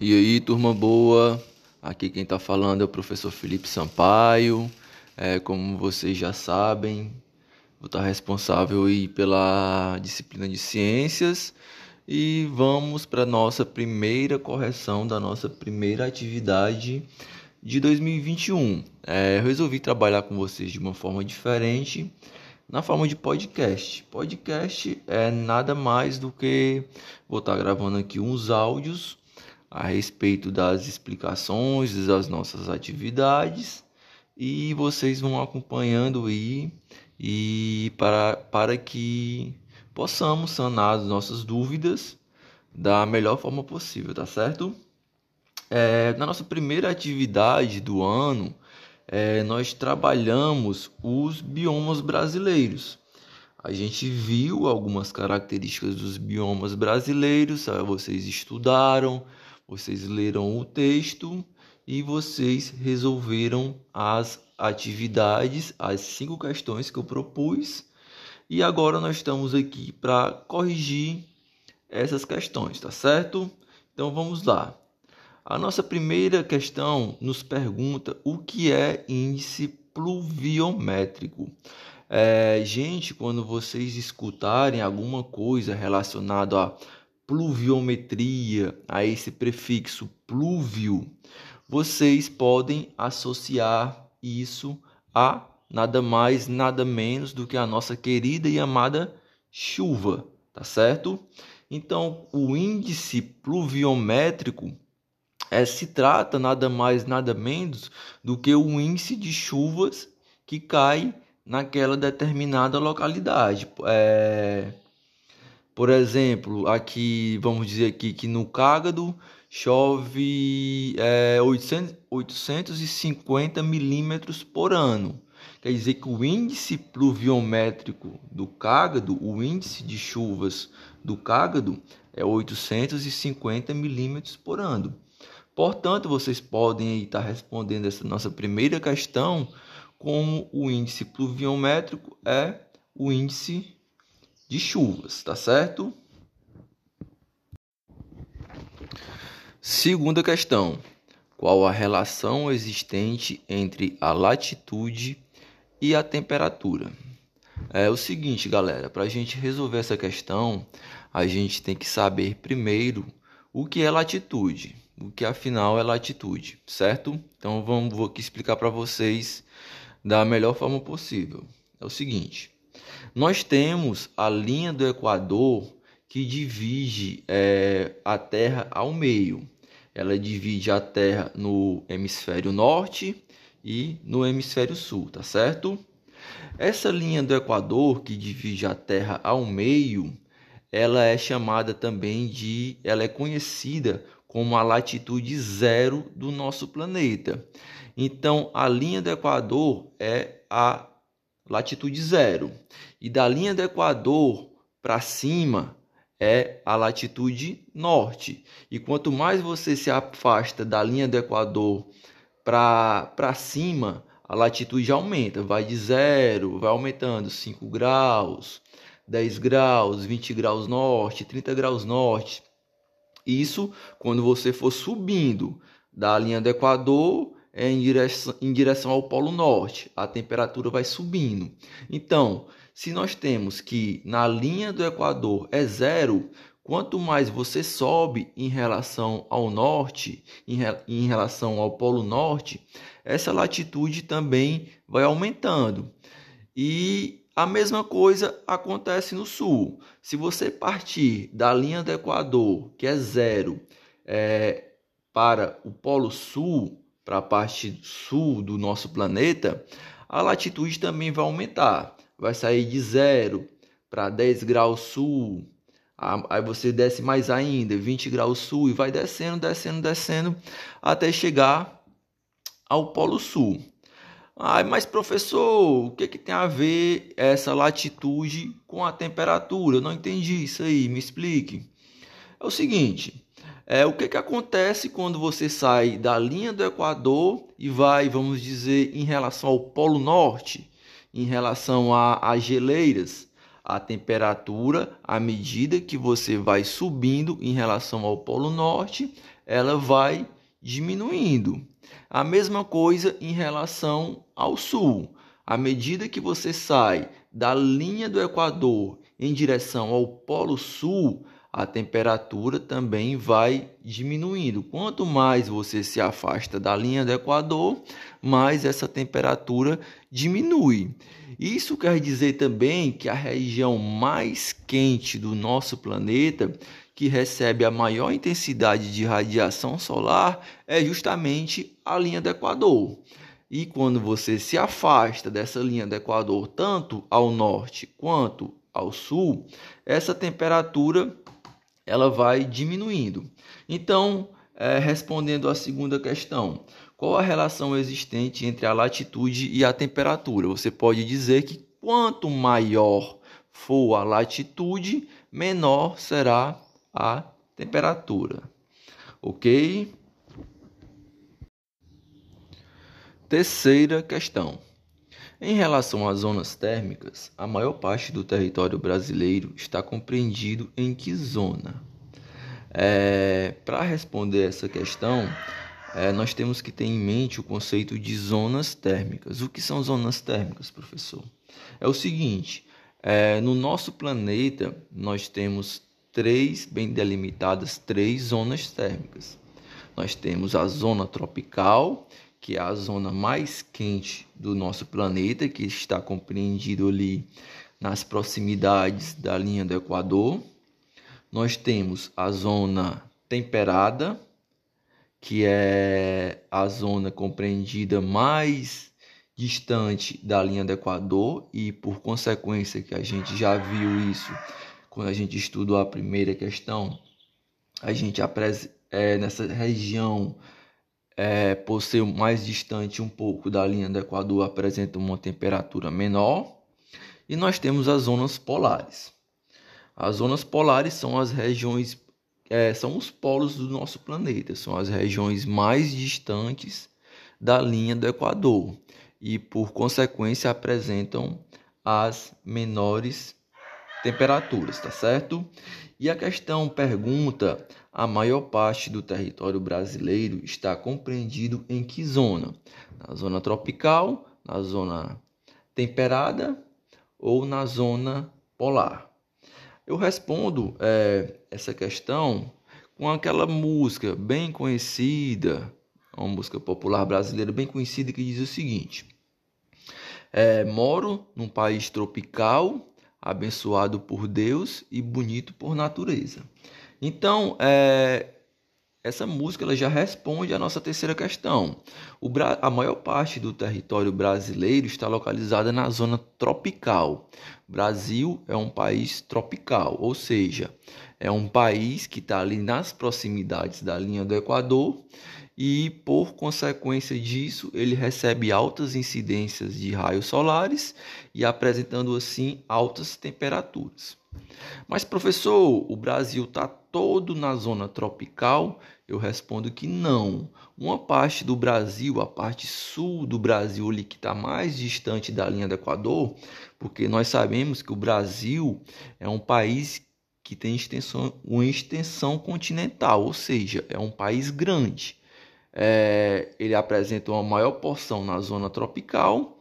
E aí, turma boa? Aqui quem está falando é o professor Felipe Sampaio. É, como vocês já sabem, vou estar responsável aí pela disciplina de ciências e vamos para nossa primeira correção da nossa primeira atividade de 2021. É, eu resolvi trabalhar com vocês de uma forma diferente, na forma de podcast. Podcast é nada mais do que vou estar gravando aqui uns áudios a respeito das explicações das nossas atividades e vocês vão acompanhando aí e para, para que possamos sanar as nossas dúvidas da melhor forma possível, tá certo? É, na nossa primeira atividade do ano, é, nós trabalhamos os biomas brasileiros. A gente viu algumas características dos biomas brasileiros, vocês estudaram, vocês leram o texto e vocês resolveram as atividades, as cinco questões que eu propus. E agora nós estamos aqui para corrigir essas questões, tá certo? Então vamos lá. A nossa primeira questão nos pergunta o que é índice pluviométrico. É, gente, quando vocês escutarem alguma coisa relacionada a pluviometria, a esse prefixo plúvio, vocês podem associar isso a nada mais, nada menos do que a nossa querida e amada chuva, tá certo? Então, o índice pluviométrico é, se trata nada mais, nada menos do que o índice de chuvas que cai naquela determinada localidade. É, por exemplo, aqui, vamos dizer aqui que no Cágado chove é, 800, 850 milímetros por ano. Quer dizer que o índice pluviométrico do Cágado, o índice de chuvas do Cágado, é 850 milímetros por ano. Portanto, vocês podem estar respondendo essa nossa primeira questão como o índice pluviométrico é o índice de chuvas, tá certo? Segunda questão: qual a relação existente entre a latitude e a temperatura? É o seguinte, galera, para a gente resolver essa questão, a gente tem que saber primeiro o que é latitude o que afinal é latitude, certo? Então vamos vou aqui explicar para vocês da melhor forma possível. É o seguinte: nós temos a linha do Equador que divide é, a Terra ao meio. Ela divide a Terra no hemisfério norte e no hemisfério sul, tá certo? Essa linha do Equador que divide a Terra ao meio, ela é chamada também de, ela é conhecida como a latitude zero do nosso planeta. Então, a linha do Equador é a latitude zero. E da linha do Equador para cima é a latitude norte. E quanto mais você se afasta da linha do Equador para cima, a latitude aumenta. Vai de zero, vai aumentando 5 graus, 10 graus, 20 graus norte, 30 graus norte. Isso quando você for subindo da linha do Equador em direção, em direção ao Polo Norte, a temperatura vai subindo. Então, se nós temos que na linha do Equador é zero, quanto mais você sobe em relação ao norte, em, em relação ao Polo Norte, essa latitude também vai aumentando. E a mesma coisa acontece no sul. Se você partir da linha do Equador, que é zero, é, para o Polo Sul, para a parte sul do nosso planeta, a latitude também vai aumentar. Vai sair de zero para 10 graus sul, aí você desce mais ainda, 20 graus sul, e vai descendo, descendo, descendo, até chegar ao Polo Sul. Ai, mas professor, o que, que tem a ver essa latitude com a temperatura? Eu não entendi isso aí, me explique. É o seguinte, é, o que, que acontece quando você sai da linha do Equador e vai, vamos dizer, em relação ao Polo Norte, em relação às geleiras? A temperatura, à medida que você vai subindo em relação ao Polo Norte, ela vai diminuindo. A mesma coisa em relação ao sul. À medida que você sai da linha do Equador em direção ao Polo Sul, a temperatura também vai diminuindo. Quanto mais você se afasta da linha do Equador, mais essa temperatura diminui. Isso quer dizer também que a região mais quente do nosso planeta, que recebe a maior intensidade de radiação solar, é justamente a linha do Equador. E quando você se afasta dessa linha do Equador, tanto ao norte quanto ao sul, essa temperatura ela vai diminuindo. Então, é, respondendo à segunda questão, qual a relação existente entre a latitude e a temperatura? Você pode dizer que quanto maior for a latitude, menor será a temperatura. Ok? Terceira questão. Em relação às zonas térmicas, a maior parte do território brasileiro está compreendido em que zona? É, Para responder essa questão, é, nós temos que ter em mente o conceito de zonas térmicas. O que são zonas térmicas, professor? É o seguinte: é, no nosso planeta nós temos três, bem delimitadas, três zonas térmicas. Nós temos a zona tropical, que é a zona mais quente do nosso planeta, que está compreendido ali nas proximidades da linha do Equador. Nós temos a zona temperada, que é a zona compreendida mais distante da linha do Equador e por consequência que a gente já viu isso quando a gente estudou a primeira questão, a gente é, nessa região é, por ser mais distante um pouco da linha do Equador, apresenta uma temperatura menor. E nós temos as zonas polares. As zonas polares são as regiões, é, são os polos do nosso planeta, são as regiões mais distantes da linha do Equador e, por consequência, apresentam as menores temperaturas, tá certo? E a questão pergunta: a maior parte do território brasileiro está compreendido em que zona? Na zona tropical, na zona temperada ou na zona polar? Eu respondo é, essa questão com aquela música bem conhecida, uma música popular brasileira bem conhecida que diz o seguinte: é, Moro num país tropical abençoado por Deus e bonito por natureza. Então, é, essa música ela já responde à nossa terceira questão. A maior parte do território brasileiro está localizada na zona tropical. Brasil é um país tropical, ou seja, é um país que está ali nas proximidades da linha do Equador e, por consequência disso, ele recebe altas incidências de raios solares e apresentando assim altas temperaturas. Mas, professor, o Brasil está todo na zona tropical? Eu respondo que não. Uma parte do Brasil, a parte sul do Brasil, ali que está mais distante da linha do Equador, porque nós sabemos que o Brasil é um país que tem extensão, uma extensão continental, ou seja, é um país grande é, ele apresenta uma maior porção na zona tropical,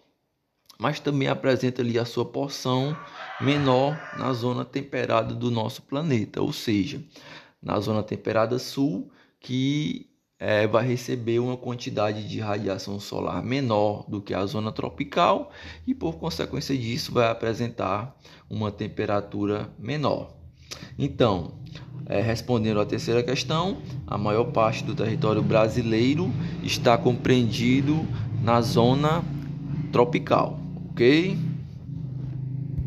mas também apresenta ali a sua porção menor na zona temperada do nosso planeta, ou seja, na zona temperada sul, que é, vai receber uma quantidade de radiação solar menor do que a zona tropical e, por consequência disso, vai apresentar uma temperatura menor. Então, é, respondendo à terceira questão, a maior parte do território brasileiro está compreendido na zona tropical, ok?